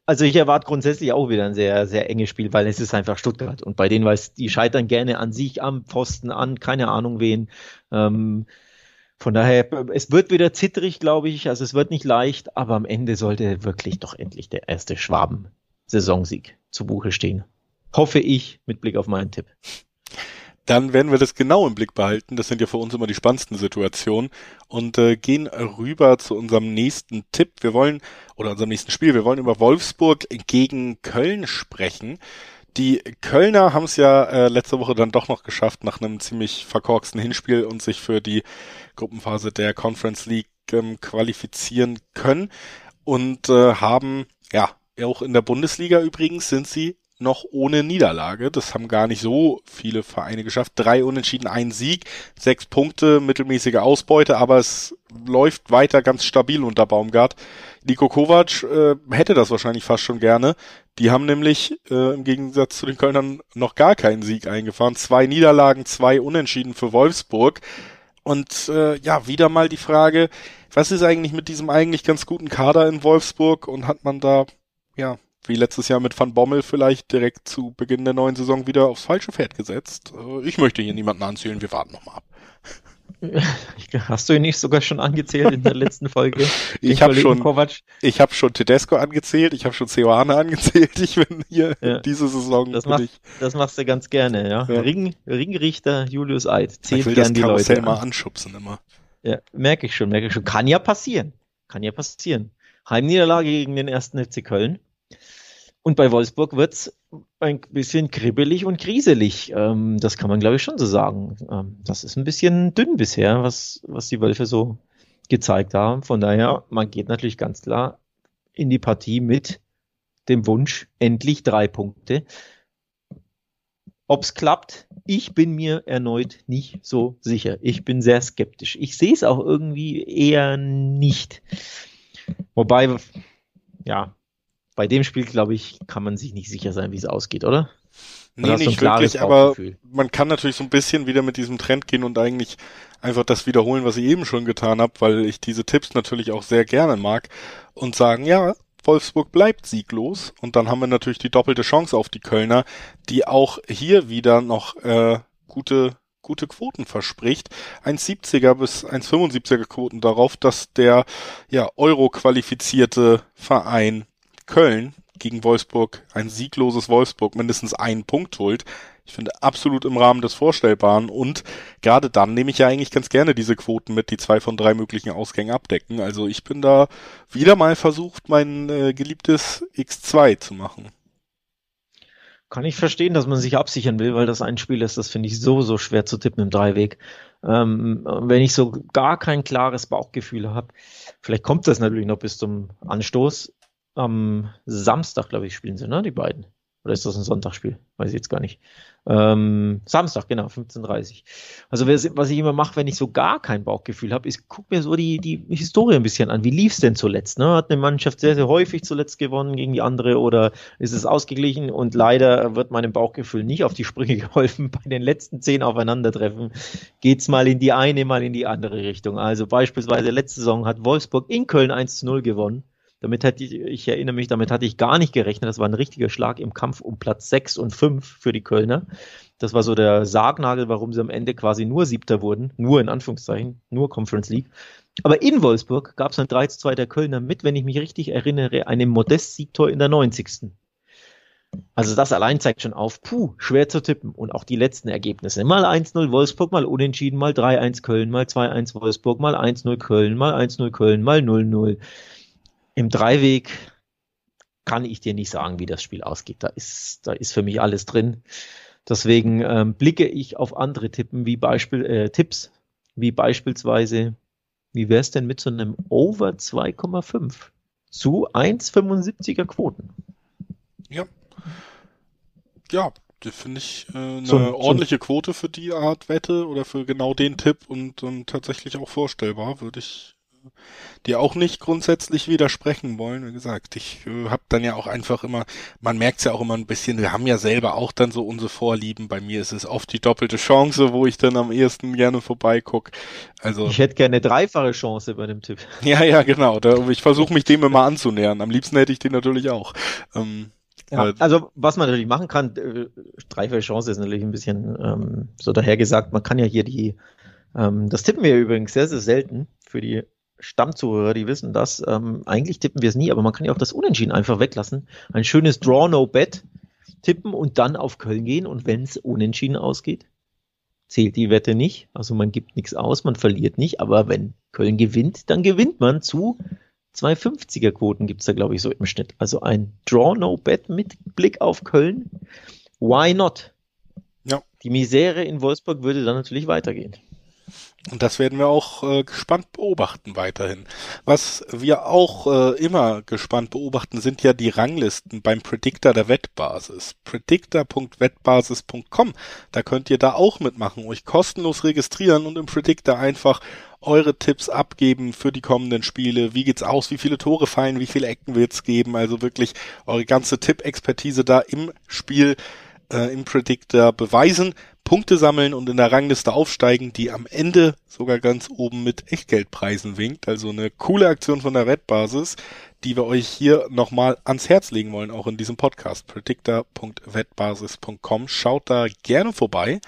Also ich erwarte grundsätzlich auch wieder ein sehr, sehr enges Spiel, weil es ist einfach Stuttgart. Und bei denen weiß, die scheitern gerne an sich, am Pfosten, an keine Ahnung wen. Ähm, von daher, es wird wieder zittrig, glaube ich. Also es wird nicht leicht, aber am Ende sollte wirklich doch endlich der erste Schwaben Saisonsieg zu Buche stehen. Hoffe ich mit Blick auf meinen Tipp. Dann werden wir das genau im Blick behalten. Das sind ja für uns immer die spannendsten Situationen und äh, gehen rüber zu unserem nächsten Tipp. Wir wollen oder unserem nächsten Spiel. Wir wollen über Wolfsburg gegen Köln sprechen. Die Kölner haben es ja äh, letzte Woche dann doch noch geschafft, nach einem ziemlich verkorksten Hinspiel und sich für die Gruppenphase der Conference League ähm, qualifizieren können und äh, haben ja auch in der Bundesliga übrigens sind sie noch ohne Niederlage. Das haben gar nicht so viele Vereine geschafft. Drei Unentschieden, ein Sieg, sechs Punkte, mittelmäßige Ausbeute, aber es läuft weiter ganz stabil unter Baumgart. Nico Kovac äh, hätte das wahrscheinlich fast schon gerne. Die haben nämlich äh, im Gegensatz zu den Kölnern noch gar keinen Sieg eingefahren. Zwei Niederlagen, zwei Unentschieden für Wolfsburg. Und äh, ja, wieder mal die Frage, was ist eigentlich mit diesem eigentlich ganz guten Kader in Wolfsburg und hat man da ja, wie letztes Jahr mit Van Bommel vielleicht direkt zu Beginn der neuen Saison wieder aufs falsche Pferd gesetzt. Äh, ich möchte hier niemanden anzählen, wir warten nochmal ab. [laughs] Hast du ihn nicht sogar schon angezählt in der letzten Folge? [laughs] ich habe schon, ich habe schon Tedesco angezählt, ich habe schon Ceoane angezählt. Ich bin hier ja. diese Saison. Das, mach, das machst du ganz gerne, ja. ja. Ring, Ringrichter Julius Eid zählt ich will gern das die Karussell Leute mal anschubsen immer. Ja, merke ich schon, merke ich schon. Kann ja passieren, kann ja passieren. Heimniederlage gegen den ersten FC Köln. Und bei Wolfsburg wird's ein bisschen kribbelig und kriselig. Ähm, das kann man, glaube ich, schon so sagen. Ähm, das ist ein bisschen dünn bisher, was, was die Wölfe so gezeigt haben. Von daher, man geht natürlich ganz klar in die Partie mit dem Wunsch, endlich drei Punkte. Ob's klappt, ich bin mir erneut nicht so sicher. Ich bin sehr skeptisch. Ich sehe es auch irgendwie eher nicht. Wobei, ja, bei dem Spiel, glaube ich, kann man sich nicht sicher sein, wie es ausgeht, oder? Nee, nicht wirklich, aber man kann natürlich so ein bisschen wieder mit diesem Trend gehen und eigentlich einfach das wiederholen, was ich eben schon getan habe, weil ich diese Tipps natürlich auch sehr gerne mag und sagen, ja, Wolfsburg bleibt sieglos und dann haben wir natürlich die doppelte Chance auf die Kölner, die auch hier wieder noch äh, gute gute Quoten verspricht. 1,70er bis 1,75er Quoten darauf, dass der ja Euro-qualifizierte Verein Köln gegen Wolfsburg, ein siegloses Wolfsburg, mindestens einen Punkt holt. Ich finde absolut im Rahmen des Vorstellbaren und gerade dann nehme ich ja eigentlich ganz gerne diese Quoten mit, die zwei von drei möglichen Ausgängen abdecken. Also ich bin da wieder mal versucht, mein äh, geliebtes X2 zu machen. Kann ich verstehen, dass man sich absichern will, weil das ein Spiel ist, das finde ich so, so schwer zu tippen im Dreiweg. Ähm, wenn ich so gar kein klares Bauchgefühl habe, vielleicht kommt das natürlich noch bis zum Anstoß. Am Samstag, glaube ich, spielen sie, ne, die beiden. Oder ist das ein Sonntagsspiel? Weiß ich jetzt gar nicht. Ähm, Samstag, genau, 15.30 Also was ich immer mache, wenn ich so gar kein Bauchgefühl habe, ist, guck mir so die, die Historie ein bisschen an. Wie lief's denn zuletzt? Ne? Hat eine Mannschaft sehr, sehr häufig zuletzt gewonnen gegen die andere oder ist es ausgeglichen? Und leider wird meinem Bauchgefühl nicht auf die Sprünge [laughs] geholfen. Bei den letzten zehn Aufeinandertreffen geht's mal in die eine, mal in die andere Richtung. Also beispielsweise letzte Saison hat Wolfsburg in Köln 1 zu 0 gewonnen. Damit hatte ich, ich erinnere mich, damit hatte ich gar nicht gerechnet. Das war ein richtiger Schlag im Kampf um Platz 6 und 5 für die Kölner. Das war so der Sargnagel, warum sie am Ende quasi nur Siebter wurden. Nur in Anführungszeichen, nur Conference League. Aber in Wolfsburg gab es ein 3 zu 2 der Kölner mit, wenn ich mich richtig erinnere, einem Modest-Siegtor in der 90. Also das allein zeigt schon auf, puh, schwer zu tippen. Und auch die letzten Ergebnisse. Mal 1-0 Wolfsburg, mal unentschieden, mal 3-1 Köln, mal 2-1 Wolfsburg, mal 1-0 Köln, mal 1-0 Köln, mal 0-0. Im Dreiweg kann ich dir nicht sagen, wie das Spiel ausgeht. Da ist, da ist für mich alles drin. Deswegen ähm, blicke ich auf andere Tippen, wie Beispiel, äh, Tipps, wie beispielsweise, wie wäre es denn mit so einem Over 2,5 zu 1,75er Quoten? Ja. Ja, finde ich äh, eine so, ordentliche so Quote für die Art Wette oder für genau den Tipp und, und tatsächlich auch vorstellbar, würde ich dir auch nicht grundsätzlich widersprechen wollen. Wie gesagt, ich äh, habe dann ja auch einfach immer, man merkt's ja auch immer ein bisschen, wir haben ja selber auch dann so unsere Vorlieben. Bei mir ist es oft die doppelte Chance, wo ich dann am ehesten gerne vorbeiguck. Also ich hätte gerne eine dreifache Chance bei dem Tipp. [laughs] Ja, ja, genau. Da, ich versuche mich dem immer anzunähern. Am liebsten hätte ich den natürlich auch. Ähm, ja, also was man natürlich machen kann, äh, dreifache Chance ist natürlich ein bisschen ähm, so dahergesagt. Man kann ja hier die, ähm, das tippen wir übrigens sehr, sehr selten für die Stammzuhörer, die wissen das. Ähm, eigentlich tippen wir es nie, aber man kann ja auch das Unentschieden einfach weglassen. Ein schönes Draw No Bet tippen und dann auf Köln gehen. Und wenn es unentschieden ausgeht, zählt die Wette nicht. Also man gibt nichts aus, man verliert nicht. Aber wenn Köln gewinnt, dann gewinnt man zu 250er Quoten gibt's da, glaube ich, so im Schnitt. Also ein Draw No Bet mit Blick auf Köln. Why not? Ja. Die Misere in Wolfsburg würde dann natürlich weitergehen. Und das werden wir auch äh, gespannt beobachten weiterhin. Was wir auch äh, immer gespannt beobachten, sind ja die Ranglisten beim Predictor der Wettbasis. Predictor.wettbasis.com. Da könnt ihr da auch mitmachen, euch kostenlos registrieren und im Predictor einfach eure Tipps abgeben für die kommenden Spiele. Wie geht's aus? Wie viele Tore fallen? Wie viele Ecken wird's geben? Also wirklich eure ganze Tipp-Expertise da im Spiel äh, im Predictor beweisen. Punkte sammeln und in der Rangliste aufsteigen, die am Ende sogar ganz oben mit Echtgeldpreisen winkt. Also eine coole Aktion von der Wettbasis, die wir euch hier nochmal ans Herz legen wollen, auch in diesem Podcast. Predictor.wettbasis.com. Schaut da gerne vorbei.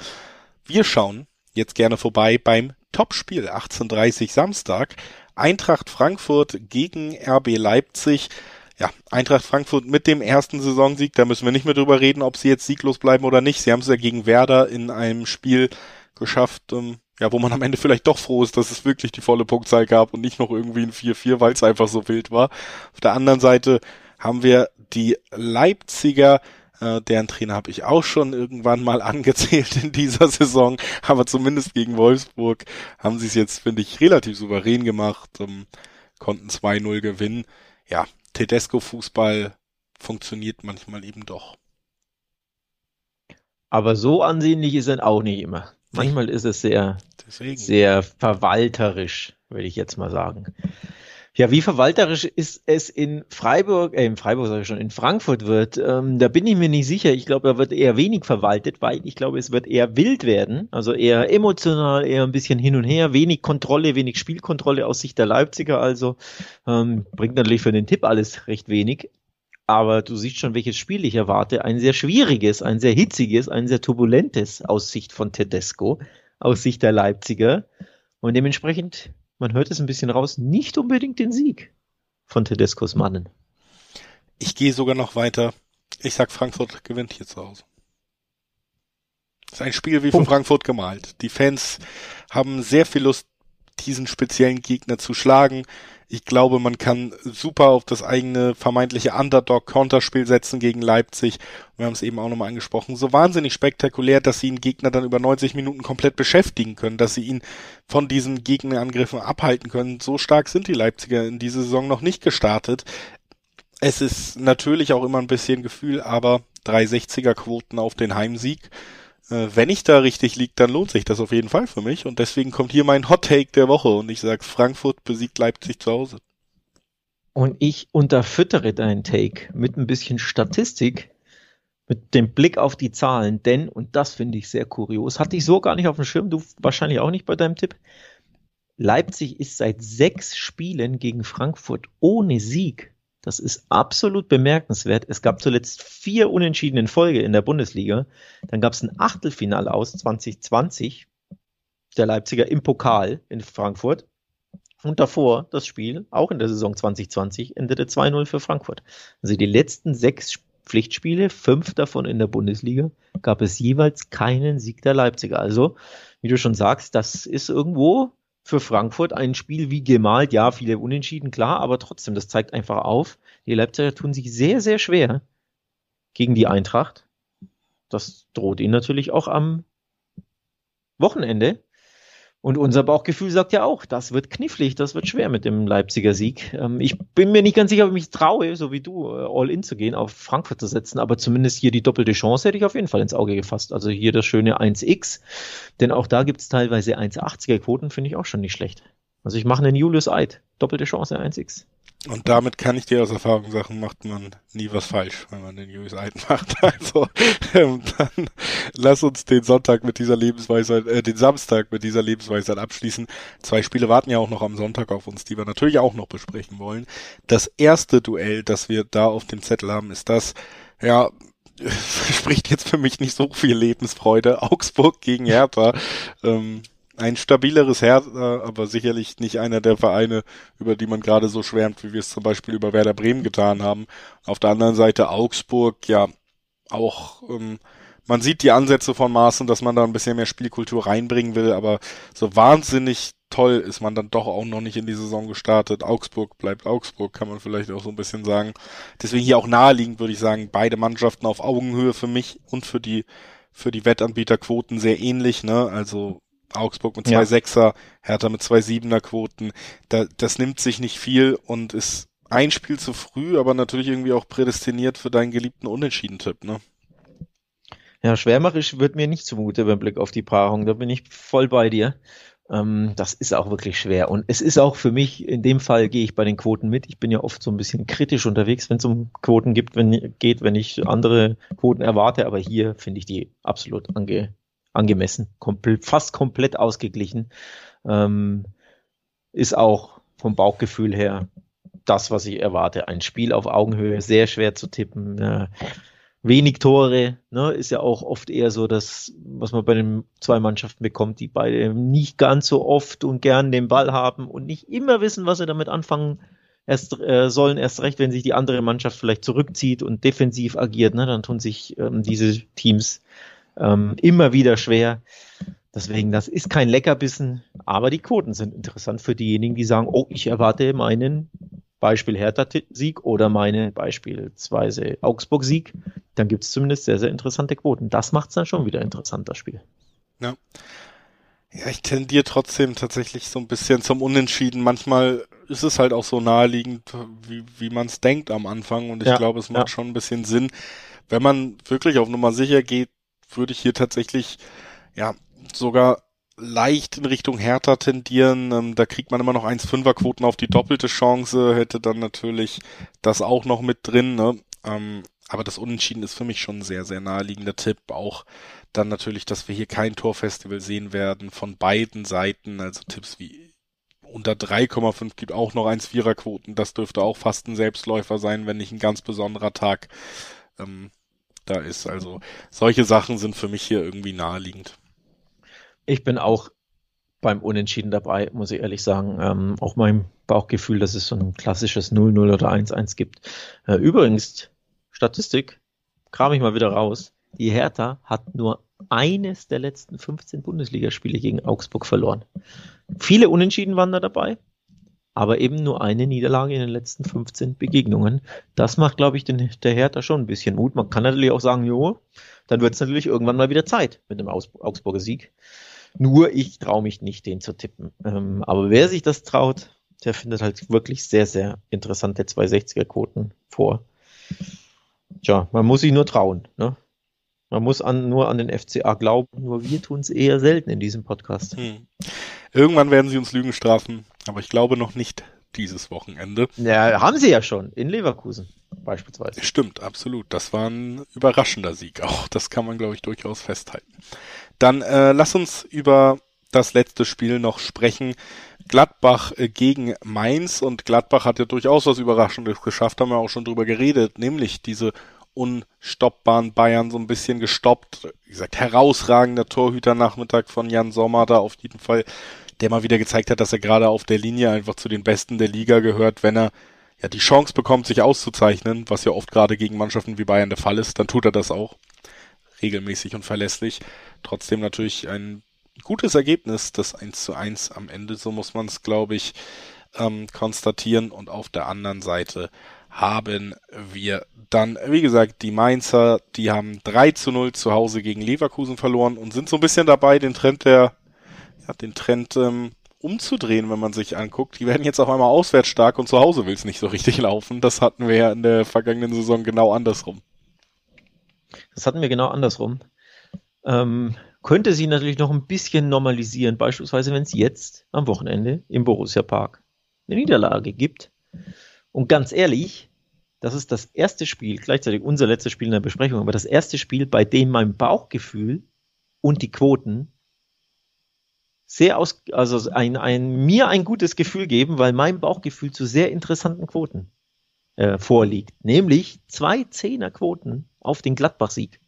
Wir schauen jetzt gerne vorbei beim Topspiel 18.30 Samstag. Eintracht Frankfurt gegen RB Leipzig ja, Eintracht Frankfurt mit dem ersten Saisonsieg, da müssen wir nicht mehr drüber reden, ob sie jetzt sieglos bleiben oder nicht. Sie haben es ja gegen Werder in einem Spiel geschafft, ähm, ja, wo man am Ende vielleicht doch froh ist, dass es wirklich die volle Punktzahl gab und nicht noch irgendwie ein 4-4, weil es einfach so wild war. Auf der anderen Seite haben wir die Leipziger, äh, deren Trainer habe ich auch schon irgendwann mal [laughs] angezählt in dieser Saison, aber zumindest gegen Wolfsburg haben sie es jetzt, finde ich, relativ souverän gemacht, ähm, konnten 2-0 gewinnen. Ja, Tedesco-Fußball funktioniert manchmal eben doch. Aber so ansehnlich ist er auch nicht immer. Manchmal ist es sehr, Deswegen. sehr verwalterisch, würde ich jetzt mal sagen. Ja, wie verwalterisch ist es in Freiburg, äh, in Freiburg sage ich schon, in Frankfurt wird, ähm, da bin ich mir nicht sicher. Ich glaube, da wird eher wenig verwaltet, weil ich glaube, es wird eher wild werden, also eher emotional, eher ein bisschen hin und her, wenig Kontrolle, wenig Spielkontrolle aus Sicht der Leipziger, also ähm, bringt natürlich für den Tipp alles recht wenig. Aber du siehst schon, welches Spiel ich erwarte. Ein sehr schwieriges, ein sehr hitziges, ein sehr turbulentes aus Sicht von Tedesco, aus Sicht der Leipziger. Und dementsprechend man hört es ein bisschen raus, nicht unbedingt den Sieg von Tedescos Mannen. Ich gehe sogar noch weiter. Ich sag, Frankfurt gewinnt hier zu Hause. Das ist ein Spiel wie von Frankfurt gemalt. Die Fans haben sehr viel Lust, diesen speziellen Gegner zu schlagen. Ich glaube, man kann super auf das eigene vermeintliche Underdog-Konterspiel setzen gegen Leipzig. Wir haben es eben auch nochmal angesprochen. So wahnsinnig spektakulär, dass sie einen Gegner dann über 90 Minuten komplett beschäftigen können, dass sie ihn von diesen Gegnerangriffen abhalten können. So stark sind die Leipziger in dieser Saison noch nicht gestartet. Es ist natürlich auch immer ein bisschen Gefühl, aber 360er Quoten auf den Heimsieg wenn ich da richtig liege, dann lohnt sich das auf jeden Fall für mich. Und deswegen kommt hier mein Hot Take der Woche und ich sage, Frankfurt besiegt Leipzig zu Hause. Und ich unterfüttere deinen Take mit ein bisschen Statistik, mit dem Blick auf die Zahlen, denn, und das finde ich sehr kurios, hatte ich so gar nicht auf dem Schirm, du wahrscheinlich auch nicht bei deinem Tipp. Leipzig ist seit sechs Spielen gegen Frankfurt ohne Sieg. Das ist absolut bemerkenswert. Es gab zuletzt vier Unentschieden in Folge in der Bundesliga. Dann gab es ein Achtelfinale aus 2020 der Leipziger im Pokal in Frankfurt. Und davor das Spiel, auch in der Saison 2020, endete 2-0 für Frankfurt. Also die letzten sechs Pflichtspiele, fünf davon in der Bundesliga, gab es jeweils keinen Sieg der Leipziger. Also, wie du schon sagst, das ist irgendwo für Frankfurt ein Spiel wie gemalt. Ja, viele Unentschieden, klar, aber trotzdem, das zeigt einfach auf, die Leipziger tun sich sehr, sehr schwer gegen die Eintracht. Das droht ihnen natürlich auch am Wochenende. Und unser Bauchgefühl sagt ja auch, das wird knifflig, das wird schwer mit dem Leipziger Sieg. Ähm, ich bin mir nicht ganz sicher, ob ich mich traue, so wie du, äh, all in zu gehen, auf Frankfurt zu setzen, aber zumindest hier die doppelte Chance hätte ich auf jeden Fall ins Auge gefasst. Also hier das schöne 1x, denn auch da gibt es teilweise 1,80er Quoten, finde ich auch schon nicht schlecht. Also ich mache einen Julius Eid, doppelte Chance 1x. Und damit kann ich dir aus Erfahrung sagen, macht man nie was falsch, wenn man den News macht. [laughs] Also ähm, dann lass uns den Sonntag mit dieser Lebensweisheit, äh, den Samstag mit dieser Lebensweisheit abschließen. Zwei Spiele warten ja auch noch am Sonntag auf uns, die wir natürlich auch noch besprechen wollen. Das erste Duell, das wir da auf dem Zettel haben, ist das, ja, [laughs] spricht jetzt für mich nicht so viel Lebensfreude. Augsburg gegen Hertha. Ähm, ein stabileres Hertha, aber sicherlich nicht einer der Vereine, über die man gerade so schwärmt, wie wir es zum Beispiel über Werder Bremen getan haben. Auf der anderen Seite Augsburg, ja, auch, ähm, man sieht die Ansätze von Maaßen, dass man da ein bisschen mehr Spielkultur reinbringen will, aber so wahnsinnig toll ist man dann doch auch noch nicht in die Saison gestartet. Augsburg bleibt Augsburg, kann man vielleicht auch so ein bisschen sagen. Deswegen hier auch naheliegend würde ich sagen, beide Mannschaften auf Augenhöhe für mich und für die für die Wettanbieterquoten sehr ähnlich, ne? Also Augsburg mit zwei ja. Sechser, Hertha mit zwei Siebener Quoten. Da, das nimmt sich nicht viel und ist ein Spiel zu früh, aber natürlich irgendwie auch prädestiniert für deinen geliebten Unentschieden-Tipp, ne? Ja, schwärmerisch wird mir nicht zumute beim Blick auf die Paarung. Da bin ich voll bei dir. Ähm, das ist auch wirklich schwer. Und es ist auch für mich, in dem Fall gehe ich bei den Quoten mit. Ich bin ja oft so ein bisschen kritisch unterwegs, wenn es um Quoten gibt, wenn, geht, wenn ich andere Quoten erwarte. Aber hier finde ich die absolut ange, angemessen, komplett, fast komplett ausgeglichen. Ähm, ist auch vom Bauchgefühl her das, was ich erwarte. Ein Spiel auf Augenhöhe, sehr schwer zu tippen. Äh, wenig Tore, ne, ist ja auch oft eher so das, was man bei den zwei Mannschaften bekommt, die beide nicht ganz so oft und gern den Ball haben und nicht immer wissen, was sie damit anfangen erst äh, sollen, erst recht, wenn sich die andere Mannschaft vielleicht zurückzieht und defensiv agiert, ne, dann tun sich ähm, diese Teams ähm, immer wieder schwer. Deswegen, das ist kein Leckerbissen, aber die Quoten sind interessant für diejenigen, die sagen, oh, ich erwarte meinen Beispiel Hertha-Sieg oder meine beispielsweise Augsburg-Sieg. Dann gibt es zumindest sehr, sehr interessante Quoten. Das macht es dann schon wieder interessant, das Spiel. Ja. Ja, ich tendiere trotzdem tatsächlich so ein bisschen zum Unentschieden. Manchmal ist es halt auch so naheliegend, wie, wie man es denkt am Anfang. Und ich ja, glaube, es macht ja. schon ein bisschen Sinn, wenn man wirklich auf Nummer sicher geht, würde ich hier tatsächlich, ja, sogar leicht in Richtung Hertha tendieren. Ähm, da kriegt man immer noch 1,5er Quoten auf die doppelte Chance, hätte dann natürlich das auch noch mit drin. Ne? Ähm, aber das Unentschieden ist für mich schon ein sehr, sehr naheliegender Tipp. Auch dann natürlich, dass wir hier kein Torfestival sehen werden von beiden Seiten. Also Tipps wie unter 3,5 gibt auch noch 1,4er Quoten. Das dürfte auch fast ein Selbstläufer sein, wenn nicht ein ganz besonderer Tag. Ähm, da ist. Also solche Sachen sind für mich hier irgendwie naheliegend. Ich bin auch beim Unentschieden dabei, muss ich ehrlich sagen. Ähm, auch mein Bauchgefühl, dass es so ein klassisches 0-0 oder 1-1 gibt. Äh, übrigens, Statistik, kram ich mal wieder raus. Die Hertha hat nur eines der letzten 15 Bundesligaspiele gegen Augsburg verloren. Viele Unentschieden waren da dabei, aber eben nur eine Niederlage in den letzten 15 Begegnungen. Das macht, glaube ich, den, der Hertha schon ein bisschen Mut. Man kann natürlich auch sagen, jo, dann wird es natürlich irgendwann mal wieder Zeit mit dem Aus Augsburger Sieg. Nur ich traue mich nicht, den zu tippen. Ähm, aber wer sich das traut, der findet halt wirklich sehr, sehr interessante 260er-Quoten vor. Tja, man muss sich nur trauen. Ne? Man muss an, nur an den FCA glauben, nur wir tun es eher selten in diesem Podcast. Hm. Irgendwann werden sie uns Lügen strafen, aber ich glaube noch nicht dieses Wochenende. Ja, haben sie ja schon, in Leverkusen beispielsweise. Stimmt, absolut. Das war ein überraschender Sieg auch. Das kann man, glaube ich, durchaus festhalten. Dann äh, lass uns über das letzte Spiel noch sprechen. Gladbach äh, gegen Mainz und Gladbach hat ja durchaus was Überraschendes geschafft, haben wir auch schon drüber geredet, nämlich diese unstoppbaren Bayern so ein bisschen gestoppt. Wie gesagt, herausragender Torhüternachmittag von Jan Sommer da auf jeden Fall, der mal wieder gezeigt hat, dass er gerade auf der Linie einfach zu den Besten der Liga gehört, wenn er ja die Chance bekommt, sich auszuzeichnen, was ja oft gerade gegen Mannschaften wie Bayern der Fall ist, dann tut er das auch regelmäßig und verlässlich. Trotzdem natürlich ein gutes Ergebnis, das 1 zu 1 am Ende, so muss man es, glaube ich, ähm, konstatieren. Und auf der anderen Seite haben wir dann, wie gesagt, die Mainzer, die haben 3 zu 0 zu Hause gegen Leverkusen verloren und sind so ein bisschen dabei, den Trend der, ja, den Trend ähm, umzudrehen, wenn man sich anguckt. Die werden jetzt auf einmal auswärts stark und zu Hause will es nicht so richtig laufen. Das hatten wir ja in der vergangenen Saison genau andersrum. Das hatten wir genau andersrum. Ähm, könnte sich natürlich noch ein bisschen normalisieren, beispielsweise wenn es jetzt am Wochenende im Borussia Park eine Niederlage gibt. Und ganz ehrlich, das ist das erste Spiel, gleichzeitig unser letztes Spiel in der Besprechung, aber das erste Spiel, bei dem mein Bauchgefühl und die Quoten sehr aus, also ein, ein, mir ein gutes Gefühl geben, weil mein Bauchgefühl zu sehr interessanten Quoten äh, vorliegt. Nämlich zwei Zehnerquoten auf den Gladbach-Sieg.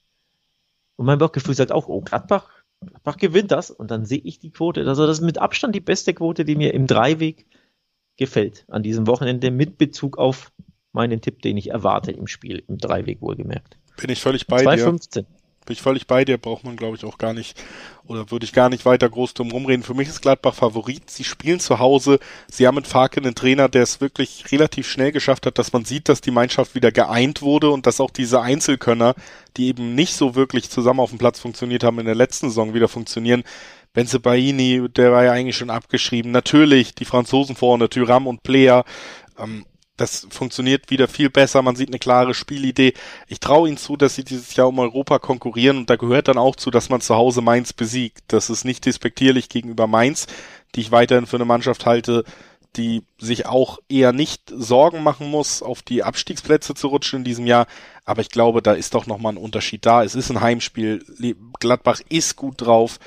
Und mein Bauchgefühl sagt auch, oh, Gladbach, Gladbach gewinnt das. Und dann sehe ich die Quote. Also das ist mit Abstand die beste Quote, die mir im Dreiweg gefällt an diesem Wochenende mit Bezug auf meinen Tipp, den ich erwarte im Spiel, im Dreiweg wohlgemerkt. Bin ich völlig bei 215. dir. Bin ich völlig bei dir, braucht man glaube ich auch gar nicht, oder würde ich gar nicht weiter groß drum rumreden. Für mich ist Gladbach Favorit. Sie spielen zu Hause. Sie haben mit Farke einen Trainer, der es wirklich relativ schnell geschafft hat, dass man sieht, dass die Mannschaft wieder geeint wurde und dass auch diese Einzelkönner, die eben nicht so wirklich zusammen auf dem Platz funktioniert haben, in der letzten Saison wieder funktionieren. Benze Baini, der war ja eigentlich schon abgeschrieben. Natürlich die Franzosen vorne, Tyram und Player. Ähm, das funktioniert wieder viel besser. Man sieht eine klare Spielidee. Ich traue ihnen zu, dass sie dieses Jahr um Europa konkurrieren und da gehört dann auch zu, dass man zu Hause Mainz besiegt. Das ist nicht despektierlich gegenüber Mainz, die ich weiterhin für eine Mannschaft halte, die sich auch eher nicht Sorgen machen muss, auf die Abstiegsplätze zu rutschen in diesem Jahr. Aber ich glaube, da ist doch nochmal ein Unterschied da. Es ist ein Heimspiel. Gladbach ist gut drauf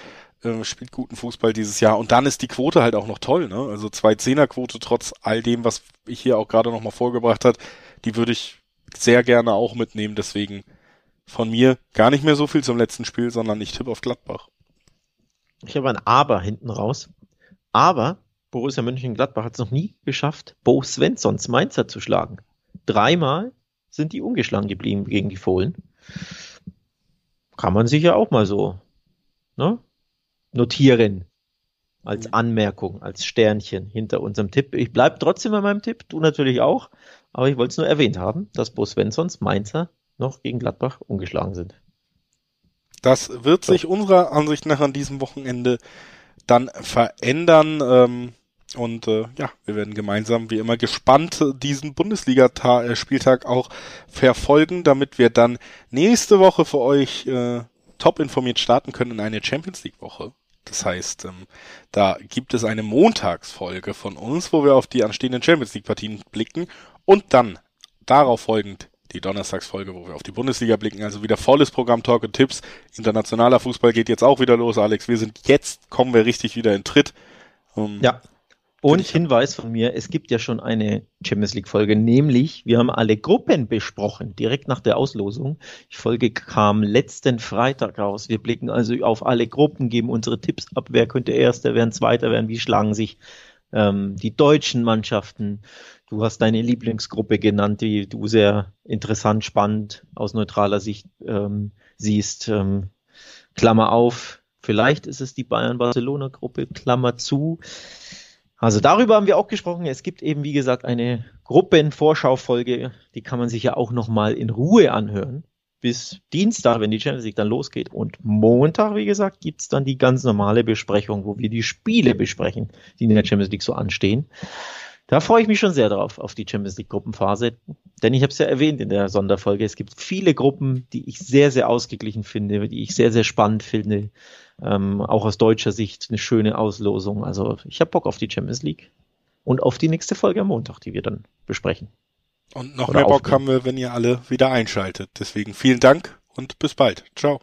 äh, spielt guten Fußball dieses Jahr. Und dann ist die Quote halt auch noch toll, ne? Also zwei Zehnerquote trotz all dem, was ich hier auch gerade nochmal vorgebracht hat, die würde ich sehr gerne auch mitnehmen. Deswegen von mir gar nicht mehr so viel zum letzten Spiel, sondern ich tippe auf Gladbach. Ich habe ein Aber hinten raus. Aber Borussia Mönchengladbach hat es noch nie geschafft, Bo Svenssons Mainzer zu schlagen. Dreimal sind die ungeschlagen geblieben gegen die Fohlen. Kann man sich ja auch mal so ne, notieren. Als mhm. Anmerkung, als Sternchen hinter unserem Tipp. Ich bleibe trotzdem bei meinem Tipp, du natürlich auch. Aber ich wollte es nur erwähnt haben, dass Bo Svenssons Mainzer noch gegen Gladbach ungeschlagen sind. Das wird sich unserer Ansicht nach an diesem Wochenende dann verändern. Ähm, und äh, ja, wir werden gemeinsam wie immer gespannt diesen Bundesliga-Spieltag auch verfolgen, damit wir dann nächste Woche für euch äh, top informiert starten können in eine Champions League-Woche. Das heißt, ähm, da gibt es eine Montagsfolge von uns, wo wir auf die anstehenden Champions League Partien blicken und dann darauf folgend die Donnerstagsfolge, wo wir auf die Bundesliga blicken. Also wieder volles Programm Talk und Tipps. Internationaler Fußball geht jetzt auch wieder los, Alex. Wir sind jetzt, kommen wir richtig wieder in Tritt. Um, ähm, ja. Und Hinweis von mir, es gibt ja schon eine Champions League Folge, nämlich wir haben alle Gruppen besprochen, direkt nach der Auslosung. Die Folge kam letzten Freitag raus. Wir blicken also auf alle Gruppen, geben unsere Tipps ab, wer könnte Erster werden, Zweiter werden, wie schlagen sich ähm, die deutschen Mannschaften. Du hast deine Lieblingsgruppe genannt, die du sehr interessant, spannend aus neutraler Sicht ähm, siehst. Ähm, Klammer auf, vielleicht ist es die Bayern-Barcelona-Gruppe, Klammer zu Also darüber haben wir auch gesprochen. Es gibt eben, wie gesagt, eine Gruppenvorschaufolge, die kann man sich ja auch nochmal in Ruhe anhören. Bis Dienstag, wenn die Champions League dann losgeht. Und Montag, wie gesagt, gibt's dann die ganz normale Besprechung, wo wir die Spiele besprechen, die in der Champions League so anstehen. Da freue ich mich schon sehr drauf, auf die Champions League Gruppenphase. Denn ich habe es ja erwähnt in der Sonderfolge. Es gibt viele Gruppen, die ich sehr, sehr ausgeglichen finde, die ich sehr, sehr spannend finde. Ähm, auch aus deutscher Sicht eine schöne Auslosung. Also ich habe Bock auf die Champions League und auf die nächste Folge am Montag, die wir dann besprechen. Und noch Oder mehr Bock haben wir, wenn ihr alle wieder einschaltet. Deswegen vielen Dank und bis bald. Ciao.